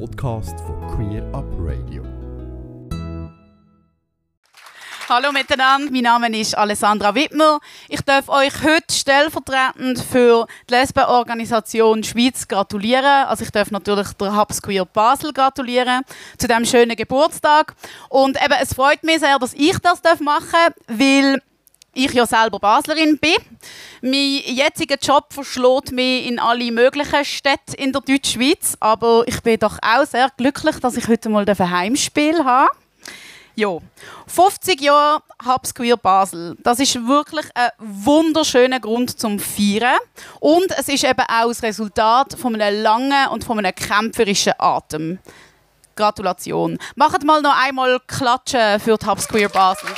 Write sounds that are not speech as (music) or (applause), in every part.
Podcast von Queer Up Radio. Hallo miteinander, mein Name ist Alessandra Wittmer. Ich darf euch heute stellvertretend für die Lesbenorganisation Schweiz gratulieren. Also ich darf natürlich der Hubs Queer Basel gratulieren zu diesem schönen Geburtstag. Und eben, es freut mich sehr, dass ich das machen darf, weil ich ja selber Baslerin bin. Mein jetziger Job verschlägt mich in alle möglichen Städte in der Deutschschweiz, aber ich bin doch auch sehr glücklich, dass ich heute mal ein Heimspiel habe. Ja, 50 Jahre Hubs Queer Basel. Das ist wirklich ein wunderschöner Grund zum Feiern. Und es ist eben auch das Resultat von einem langen und von einem kämpferischen Atem. Gratulation. Macht mal noch einmal Klatschen für die Hubs Queer Basel.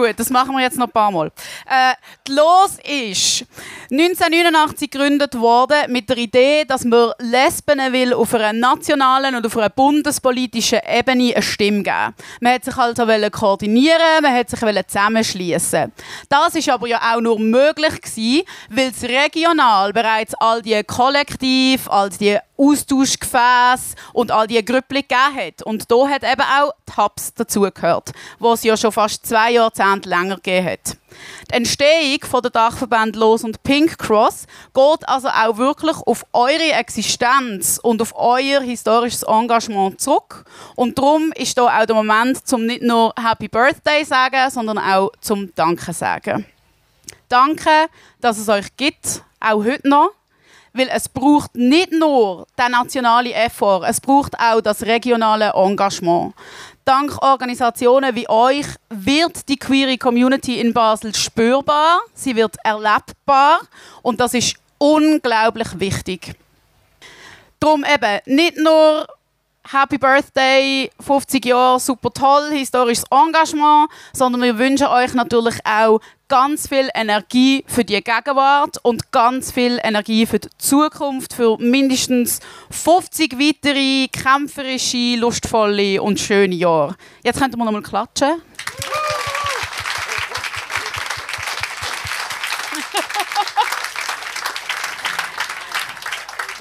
Gut, das machen wir jetzt noch ein paar Mal. Äh, Los ist 1989 gegründet worden mit der Idee, dass man Lesben will auf einer nationalen und auf einer bundespolitischen Ebene eine Stimme geben. Man hat sich also koordinieren, man hat sich zusammenschließen. Das ist aber ja auch nur möglich gewesen, weil es regional bereits all die Kollektiv, all die Austauschgefäße und all die Grüppli gegeben hat. Und da hat eben auch die Hubs dazugehört, wo es ja schon fast zwei Jahrzehnte länger gegeben hat. Die Entstehung von der Dachverband Los und Pink Cross geht also auch wirklich auf eure Existenz und auf euer historisches Engagement zurück. Und darum ist da auch der Moment, zum nicht nur Happy Birthday sagen, sondern auch zum Danke sagen. Danke, dass es euch gibt, auch heute noch. Weil es braucht nicht nur den nationalen Effort, es braucht auch das regionale Engagement. Dank Organisationen wie euch wird die queere Community in Basel spürbar, sie wird erlebbar und das ist unglaublich wichtig. Darum eben nicht nur Happy Birthday, 50 Jahre, super toll, historisches Engagement, sondern wir wünschen euch natürlich auch ganz viel Energie für die Gegenwart und ganz viel Energie für die Zukunft, für mindestens 50 weitere kämpferische, lustvolle und schöne Jahre. Jetzt könnten wir noch mal klatschen. (laughs)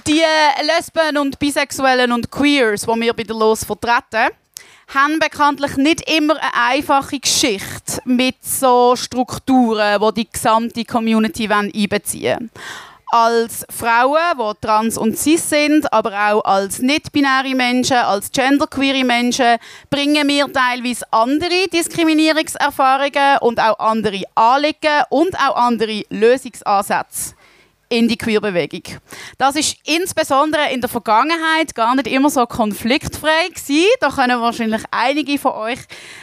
Die Lesben und Bisexuellen und Queers, die wir bei der Los vertreten, haben bekanntlich nicht immer eine einfache Geschichte mit so Strukturen, die die gesamte Community einbeziehen. Als Frauen, die trans und cis sind, aber auch als nicht-binäre Menschen, als genderqueere Menschen, bringen wir teilweise andere Diskriminierungserfahrungen und auch andere Anliegen und auch andere Lösungsansätze in die Queerbewegung. Das ist insbesondere in der Vergangenheit gar nicht immer so konfliktfrei gewesen. Da können wahrscheinlich einige von euch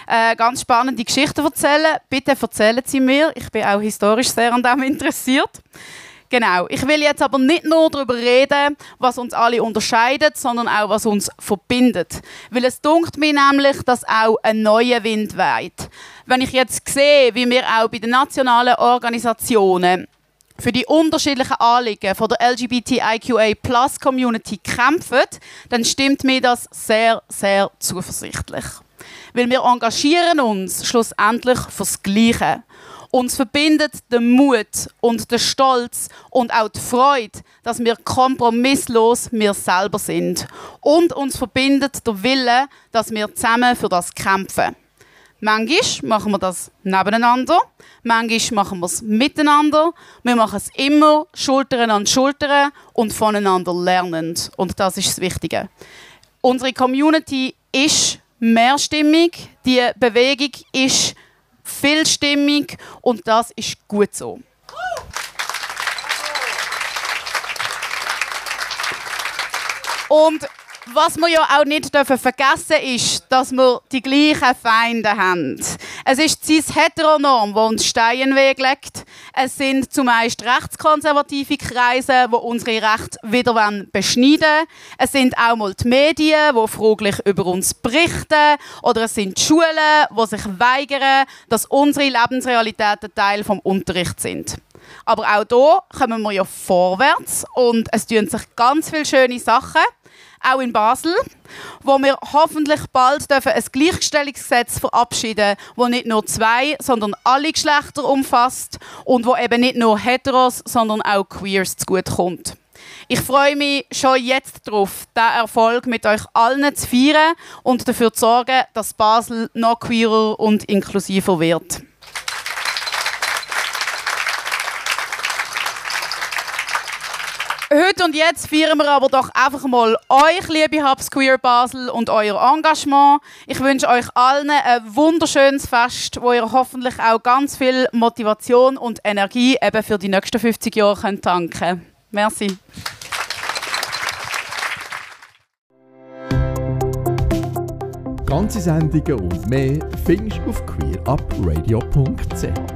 äh, ganz spannende Geschichten erzählen. Bitte erzählen Sie mir. Ich bin auch historisch sehr an dem interessiert. Genau. Ich will jetzt aber nicht nur darüber reden, was uns alle unterscheidet, sondern auch, was uns verbindet. Weil es dunkt mir nämlich, dass auch ein neuer Wind weht. Wenn ich jetzt sehe, wie wir auch bei den nationalen Organisationen für die unterschiedlichen Anliegen von der LGBTIQA-Plus-Community kämpfen, dann stimmt mir das sehr, sehr zuversichtlich. Weil wir engagieren uns schlussendlich fürs Gleiche. Uns verbindet der Mut und der Stolz und auch die Freude, dass wir kompromisslos wir selber sind. Und uns verbindet der Wille, dass wir zusammen für das kämpfen. Manchmal machen wir das nebeneinander, manchmal machen wir es miteinander. Wir machen es immer Schultern an Schultern und voneinander lernend. Und das ist das Wichtige. Unsere Community ist mehrstimmig, die Bewegung ist vielstimmig und das ist gut so. Und was wir ja auch nicht dürfen vergessen ist, dass wir die gleichen Feinde haben. Es ist cis heteronorm, wo uns Steine in den Weg legt. Es sind zumeist rechtskonservative Kreise, wo unsere Rechte wieder beschneiden wollen. Es sind auch mal die Medien, die fraglich über uns berichten. Oder es sind die Schulen, die sich weigern, dass unsere Lebensrealitäten Teil vom Unterricht sind. Aber auch hier kommen wir ja vorwärts und es tun sich ganz viele schöne Sachen. auch in Basel, wo wir hoffentlich bald dürfen ein Gleichstellungsgesetz verabschieden das nicht nur zwei, sondern alle Geschlechter umfasst und wo eben nicht nur Heteros, sondern auch Queers zugutekommt. Ich freue mich schon jetzt darauf, diesen Erfolg mit euch allen zu feiern und dafür zu sorgen, dass Basel noch queerer und inklusiver wird. Heute und jetzt feiern wir aber doch einfach mal euch, liebe Hubs Queer Basel, und euer Engagement. Ich wünsche euch allen ein wunderschönes Fest, wo ihr hoffentlich auch ganz viel Motivation und Energie eben für die nächsten 50 Jahre könnt tanken Merci. Ganze Sendungen und mehr findest du auf queerupradio.ch.